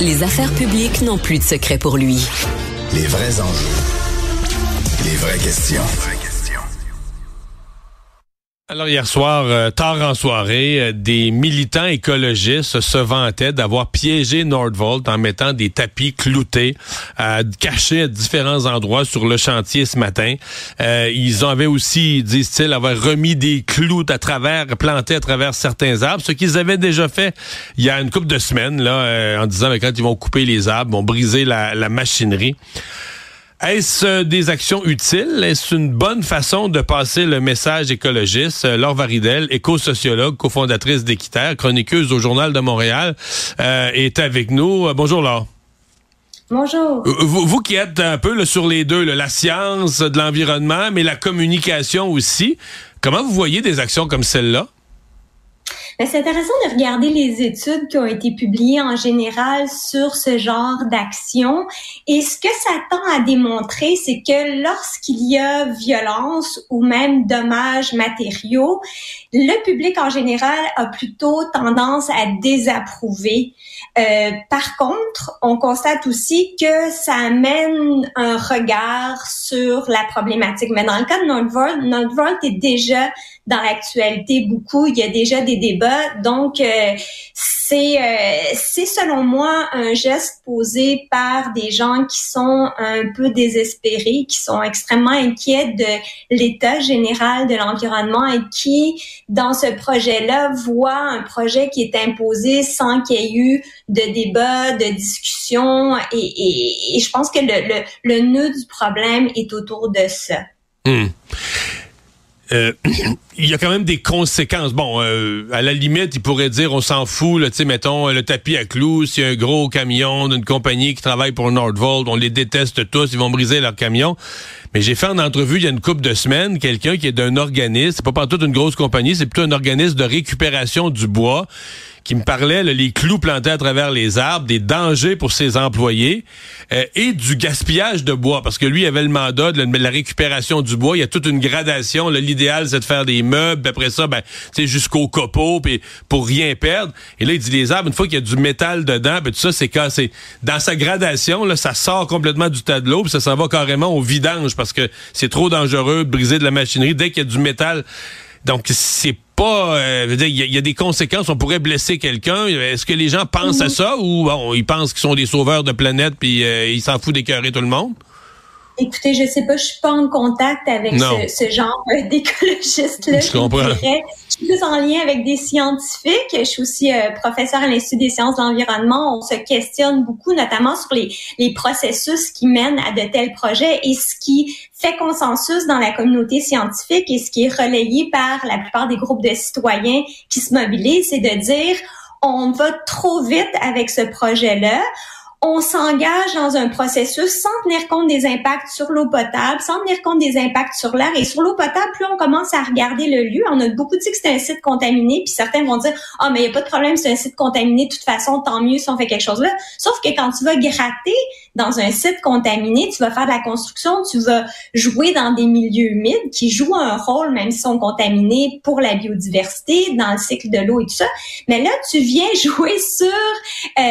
Les affaires publiques n'ont plus de secret pour lui. Les vrais enjeux. Les vraies questions. Alors hier soir, euh, tard en soirée, euh, des militants écologistes se vantaient d'avoir piégé Nordvolt en mettant des tapis cloutés, euh, cachés à différents endroits sur le chantier ce matin. Euh, ils avaient aussi, disent-ils, avoir remis des clous à travers, plantés à travers certains arbres, ce qu'ils avaient déjà fait il y a une couple de semaines, là, en disant que quand ils vont couper les arbres, vont briser la, la machinerie. Est-ce euh, des actions utiles? Est-ce une bonne façon de passer le message écologiste? Euh, Laure Varidel, éco-sociologue, cofondatrice d'Équiterre, chroniqueuse au Journal de Montréal, euh, est avec nous. bonjour Laure. Bonjour. Vous, vous, qui êtes un peu là, sur les deux, là, la science de l'environnement, mais la communication aussi, comment vous voyez des actions comme celle-là? Ben, c'est intéressant de regarder les études qui ont été publiées en général sur ce genre d'action. Et ce que ça tend à démontrer, c'est que lorsqu'il y a violence ou même dommages matériaux, le public en général a plutôt tendance à désapprouver. Euh, par contre, on constate aussi que ça amène un regard sur la problématique. Mais dans le cas de Nordvolt, Nordvolt est déjà dans l'actualité beaucoup. Il y a déjà des débats. Donc, euh, c'est euh, c'est selon moi un geste posé par des gens qui sont un peu désespérés, qui sont extrêmement inquiets de l'état général de l'environnement et qui, dans ce projet-là, voient un projet qui est imposé sans qu'il y ait eu de débat, de discussion. Et, et, et je pense que le, le, le, nœud du problème est autour de ça. Hmm. Euh, il y a quand même des conséquences. Bon, euh, à la limite, il pourrait dire on s'en fout, tu sais, mettons le tapis à clous, a un gros camion d'une compagnie qui travaille pour Nordvolt, on les déteste tous, ils vont briser leur camion. Mais j'ai fait en entrevue il y a une couple de semaines quelqu'un qui est d'un organisme, c'est pas partout une grosse compagnie, c'est plutôt un organisme de récupération du bois qui me parlait là, les clous plantés à travers les arbres, des dangers pour ses employés euh, et du gaspillage de bois parce que lui avait le mandat de la, récupération du bois. Il y a toute une gradation. L'idéal c'est de faire des meubles, puis après ça, ben, jusqu'au copeaux, puis pour rien perdre. Et là il dit les arbres une fois qu'il y a du métal dedans, ben tout ça c'est cassé. Dans sa gradation là, ça sort complètement du tas de l'eau, ça s'en va carrément au vidange parce que c'est trop dangereux de briser de la machinerie dès qu'il y a du métal. Donc c'est pas, euh, il y, a des conséquences. On pourrait blesser quelqu'un. Est-ce que les gens pensent à mhm. ça ou bon, ils pensent qu'ils sont des sauveurs de planète puis euh, ils s'en foutent d'écœurer tout le monde? Écoutez, je sais pas, je suis pas en contact avec ce, genre d'écologiste-là. Je comprends. Je suis plus en lien avec des scientifiques. Je suis aussi euh, professeur à l'Institut des sciences de l'environnement. On se questionne beaucoup, notamment sur les, les processus qui mènent à de tels projets et ce qui fait consensus dans la communauté scientifique et ce qui est relayé par la plupart des groupes de citoyens qui se mobilisent, c'est de dire on va trop vite avec ce projet-là on s'engage dans un processus sans tenir compte des impacts sur l'eau potable, sans tenir compte des impacts sur l'air. Et sur l'eau potable, plus on commence à regarder le lieu, on a beaucoup dit que c'est un site contaminé, puis certains vont dire « Ah, mais il n'y a pas de problème, c'est un site contaminé, de toute façon, tant mieux si on fait quelque chose là. » Sauf que quand tu vas gratter dans un site contaminé, tu vas faire de la construction, tu vas jouer dans des milieux humides qui jouent un rôle, même s'ils sont contaminés, pour la biodiversité, dans le cycle de l'eau et tout ça. Mais là, tu viens jouer sur euh,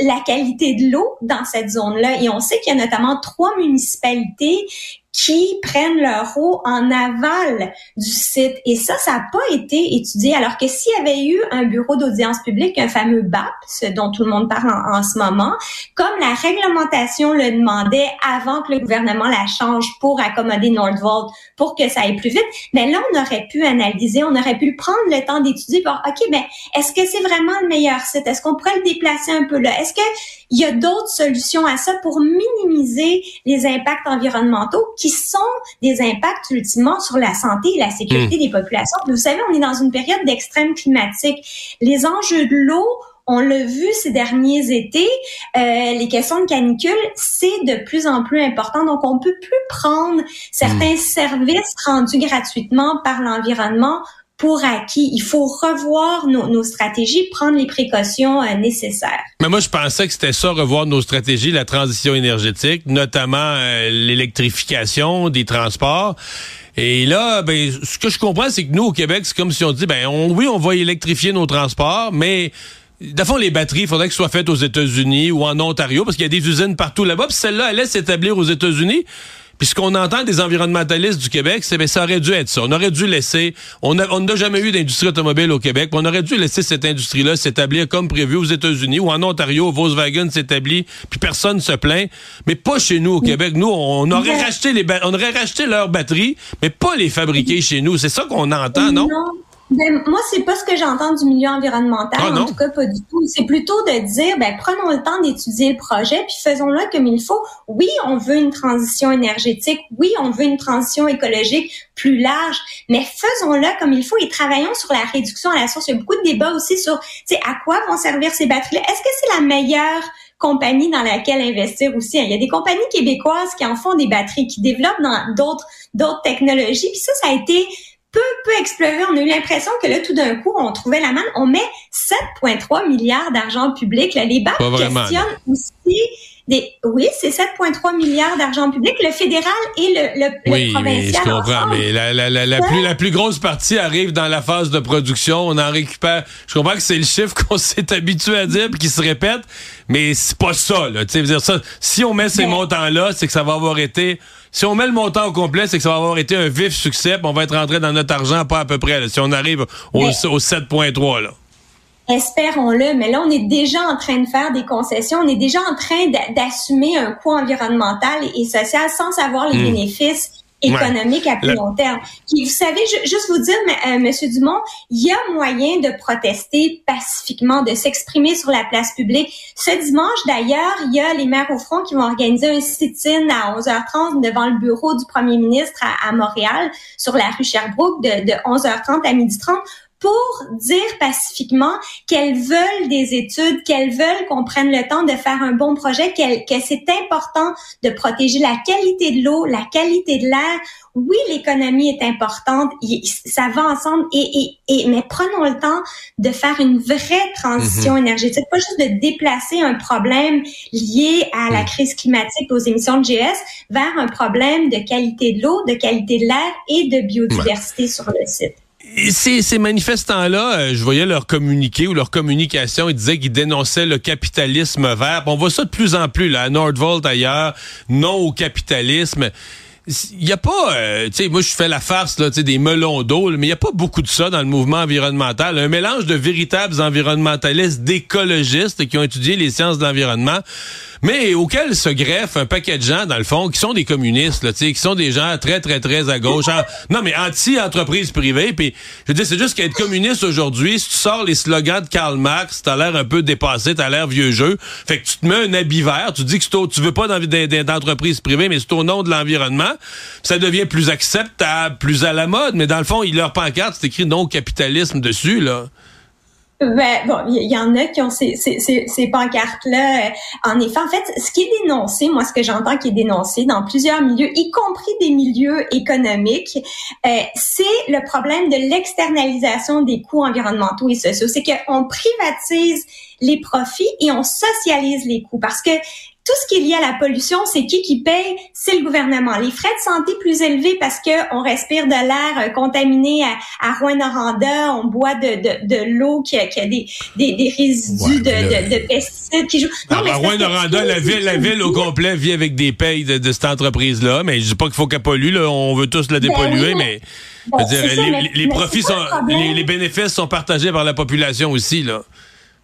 la qualité de l'eau dans cette zone-là. Et on sait qu'il y a notamment trois municipalités qui prennent leur eau en aval du site. Et ça, ça n'a pas été étudié. Alors que s'il y avait eu un bureau d'audience publique, un fameux BAP, ce dont tout le monde parle en, ce moment, comme la réglementation le demandait avant que le gouvernement la change pour accommoder Nordvolt, pour que ça aille plus vite, mais ben là, on aurait pu analyser, on aurait pu prendre le temps d'étudier, pour, OK, ben, est-ce que c'est vraiment le meilleur site? Est-ce qu'on pourrait le déplacer un peu là? Est-ce qu'il y a d'autres solutions à ça pour minimiser les impacts environnementaux qui sont des impacts ultimement sur la santé et la sécurité hmm. des populations. vous savez, on est dans une période d'extrême climatique. Les enjeux de l'eau on l'a vu ces derniers étés, euh, les questions de canicule, c'est de plus en plus important. Donc, on peut plus prendre certains hmm. services rendus gratuitement par l'environnement pour acquis. Il faut revoir nos, stratégies, prendre les précautions euh, nécessaires. Mais moi, je pensais que c'était ça, revoir nos stratégies, la transition énergétique, notamment euh, l'électrification des transports. Et là, ben, ce que je comprends, c'est que nous, au Québec, c'est comme si on dit, ben, oui, on va électrifier nos transports, mais D'abord, les batteries, il faudrait qu'elles soient faites aux États-Unis ou en Ontario, parce qu'il y a des usines partout là-bas. Puis celle-là, elle laisse s'établir aux États-Unis. Puis ce qu'on entend des environnementalistes du Québec, c'est que ben, ça aurait dû être ça. On aurait dû laisser. On n'a jamais eu d'industrie automobile au Québec. On aurait dû laisser cette industrie-là s'établir comme prévu aux États-Unis ou en Ontario. Volkswagen s'établit, puis personne se plaint. Mais pas chez nous au Québec. Nous, on aurait racheté les, on aurait racheté leurs batteries, mais pas les fabriquer chez nous. C'est ça qu'on entend, non? Ben, moi, c'est pas ce que j'entends du milieu environnemental, ah, en tout cas pas du tout. C'est plutôt de dire, ben, prenons le temps d'étudier le projet, puis faisons-le comme il faut. Oui, on veut une transition énergétique, oui, on veut une transition écologique plus large, mais faisons-le comme il faut et travaillons sur la réduction à la source. Il y a beaucoup de débats aussi sur, tu sais, à quoi vont servir ces batteries-là? Est-ce que c'est la meilleure compagnie dans laquelle investir aussi? Il y a des compagnies québécoises qui en font des batteries, qui développent dans d'autres d'autres technologies. Puis ça, ça a été peu, peu exploré. On a eu l'impression que là, tout d'un coup, on trouvait la manne. On met 7,3 milliards d'argent public. Là, les banques questionnent aussi des, oui, c'est 7,3 milliards d'argent public, le fédéral et le, le, oui, provincial. Oui, je comprends, mais la, la, la, la plus, la plus grosse partie arrive dans la phase de production. On en récupère. Je comprends que c'est le chiffre qu'on s'est habitué à dire puis qui se répète, mais c'est pas ça, là. Tu sais, dire ça, si on met ces montants-là, c'est que ça va avoir été si on met le montant au complet, c'est que ça va avoir été un vif succès, puis on va être rentré dans notre argent pas à peu près. si on arrive au, au 7.3 là. Espérons-le, mais là, on est déjà en train de faire des concessions, on est déjà en train d'assumer un coût environnemental et social sans savoir les hmm. bénéfices économiques à plus long terme. Puis, vous savez, juste vous dire, euh, Monsieur Dumont, il y a moyen de protester pacifiquement, de s'exprimer sur la place publique. Ce dimanche, d'ailleurs, il y a les maires au front qui vont organiser un sit-in à 11h30 devant le bureau du premier ministre à, Montréal, sur la rue Sherbrooke, de, de 11h30 à 12h30 pour dire pacifiquement qu'elles veulent des études, qu'elles veulent qu'on prenne le temps de faire un bon projet, que c'est important de protéger la qualité de l'eau, la qualité de l'air. Oui, l'économie est importante, ça va ensemble, et, et, mais prenons le temps de faire une vraie transition mhm. énergétique, pas juste de déplacer un problème lié à la mhm. crise climatique, aux émissions de GS, vers un problème de qualité de l'eau, de qualité de l'air et de biodiversité sur le site ces, ces manifestants-là, euh, je voyais leur communiqué ou leur communication, ils disaient qu'ils dénonçaient le capitalisme vert. On voit ça de plus en plus là, à Nordvolt ailleurs, non au capitalisme il y a pas, euh, tu sais, moi je fais la farce là, des melons d'eau, mais il y a pas beaucoup de ça dans le mouvement environnemental. Un mélange de véritables environnementalistes, d'écologistes qui ont étudié les sciences de l'environnement, mais auquel se greffe un paquet de gens dans le fond qui sont des communistes, là, qui sont des gens très très très à gauche. non, mais anti-entreprise privée. Puis je dire, c'est juste qu'être communiste aujourd'hui, si tu sors les slogans de Karl Marx, t'as l'air un peu dépassé, t'as l'air vieux jeu. Fait que tu te mets un habit vert, tu dis que tu veux pas d'entreprise privée, mais c'est au nom de l'environnement ça devient plus acceptable, plus à la mode. Mais dans le fond, il leur pancarte, c'est écrit non capitalisme dessus, là. Ben, bon, il y, en a qui ont ces, ces, ces, pancartes-là. Euh, en effet, en fait, ce qui est dénoncé, moi, ce que j'entends qui est dénoncé dans plusieurs milieux, y compris des milieux économiques, euh, c'est le problème de l'externalisation des coûts environnementaux et sociaux. C'est qu'on privatise les profits et on socialise les coûts parce que tout ce qui est lié à la pollution, c'est qui qui paye? C'est le gouvernement. Les frais de santé plus élevés parce que on respire de l'air euh, contaminé à, à Rouen-Noranda, on boit de, de, de l'eau qui a, qui a des, des, des résidus de, de, de, pesticides qui jouent. Non, à Rouen-Noranda, la ville, la ville au complet vit avec des payes de, cette entreprise-là. Mais je dis pas qu'il faut qu'elle pollue, là. On veut tous la ben dépolluer, mais... dire, les, profits sont, les, les bénéfices sont partagés par la population aussi, là.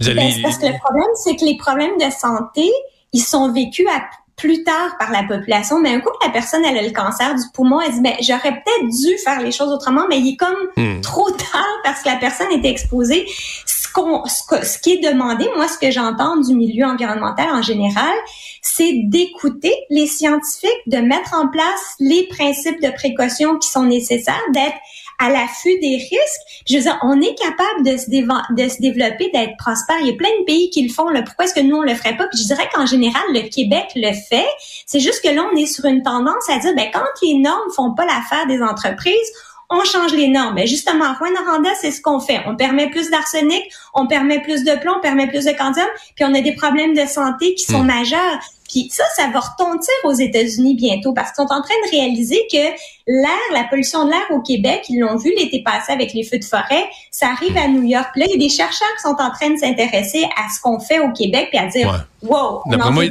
Ben, parce que le problème, c'est que les problèmes de santé, ils sont vécus à plus tard par la population, mais un coup que la personne elle a le cancer du poumon, elle dit ben j'aurais peut-être dû faire les choses autrement, mais il est comme hmm. trop tard parce que la personne est exposée. Ce, qu'on, ce, qui est demandé, moi ce que j'entends du milieu environnemental en général, c'est d'écouter les scientifiques, de mettre en place les principes de précaution qui sont nécessaires, d'être à l'affût des risques. Je veux dire, on est capable de se, de se développer, d'être prospère. Il y a plein de pays qui le font. Là. Pourquoi est-ce que nous, on le ferait pas? Puis je dirais qu'en général, le Québec le fait. C'est juste que là, on est sur une tendance à dire, ben, quand les normes font pas l'affaire des entreprises, on change les normes. Mais justement, Rouen Noranda, c'est ce qu'on fait. On permet plus d'arsenic, on permet plus de plomb, on permet plus de candium, puis on a des problèmes de santé qui sont hmm. majeurs. Puis ça, ça va retentir aux États-Unis bientôt parce qu'ils sont en train de réaliser que l'air, la pollution de l'air au Québec, ils l'ont vu l'été passé avec les feux de forêt, ça arrive à New York. Là, il y a des chercheurs qui sont en train de s'intéresser à ce qu'on fait au Québec puis à dire, wow, d'après moi,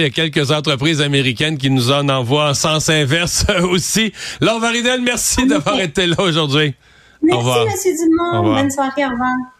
il y a quelques entreprises américaines qui nous en envoient en sens inverse aussi. Laure Varidel, merci d'avoir été là aujourd'hui. Merci, M. Dumont. Bonne soirée. Au revoir.